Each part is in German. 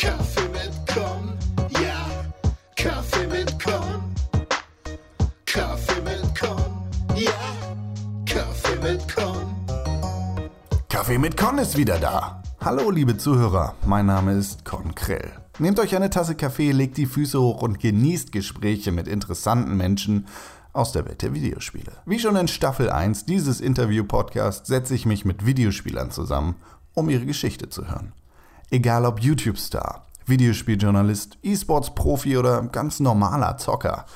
Kaffee mit Con, ja, Kaffee mit Con. Kaffee mit Con, ja, Kaffee mit Con. Kaffee mit Con ist wieder da. Hallo liebe Zuhörer, mein Name ist Con Krell. Nehmt euch eine Tasse Kaffee, legt die Füße hoch und genießt Gespräche mit interessanten Menschen aus der Welt der Videospiele. Wie schon in Staffel 1 dieses Interview-Podcast setze ich mich mit Videospielern zusammen, um ihre Geschichte zu hören. Egal ob YouTube-Star, Videospieljournalist, E-Sports-Profi oder ganz normaler Zocker.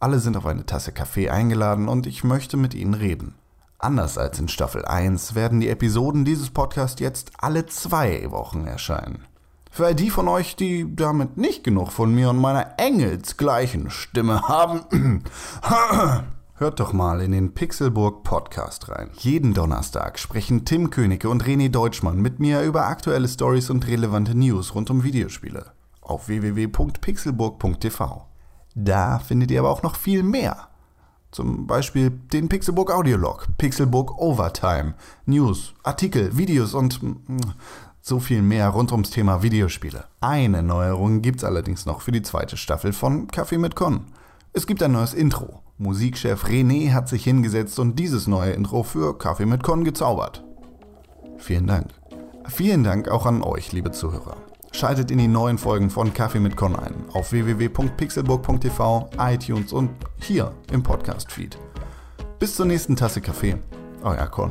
Alle sind auf eine Tasse Kaffee eingeladen und ich möchte mit ihnen reden. Anders als in Staffel 1 werden die Episoden dieses Podcasts jetzt alle zwei Wochen erscheinen. Für all die von euch, die damit nicht genug von mir und meiner engelsgleichen Stimme haben, hört doch mal in den Pixelburg Podcast rein. Jeden Donnerstag sprechen Tim Königke und René Deutschmann mit mir über aktuelle Stories und relevante News rund um Videospiele auf www.pixelburg.tv. Da findet ihr aber auch noch viel mehr. Zum Beispiel den Pixelburg Audiolog, Pixelburg Overtime, News, Artikel, Videos und mm, so viel mehr rund ums Thema Videospiele. Eine Neuerung gibt's allerdings noch für die zweite Staffel von Kaffee mit Con. Es gibt ein neues Intro. Musikchef René hat sich hingesetzt und dieses neue Intro für Kaffee mit Con gezaubert. Vielen Dank. Vielen Dank auch an euch, liebe Zuhörer. Schaltet in die neuen Folgen von Kaffee mit Con ein auf www.pixelburg.tv, iTunes und hier im Podcast-Feed. Bis zur nächsten Tasse Kaffee. Euer Con.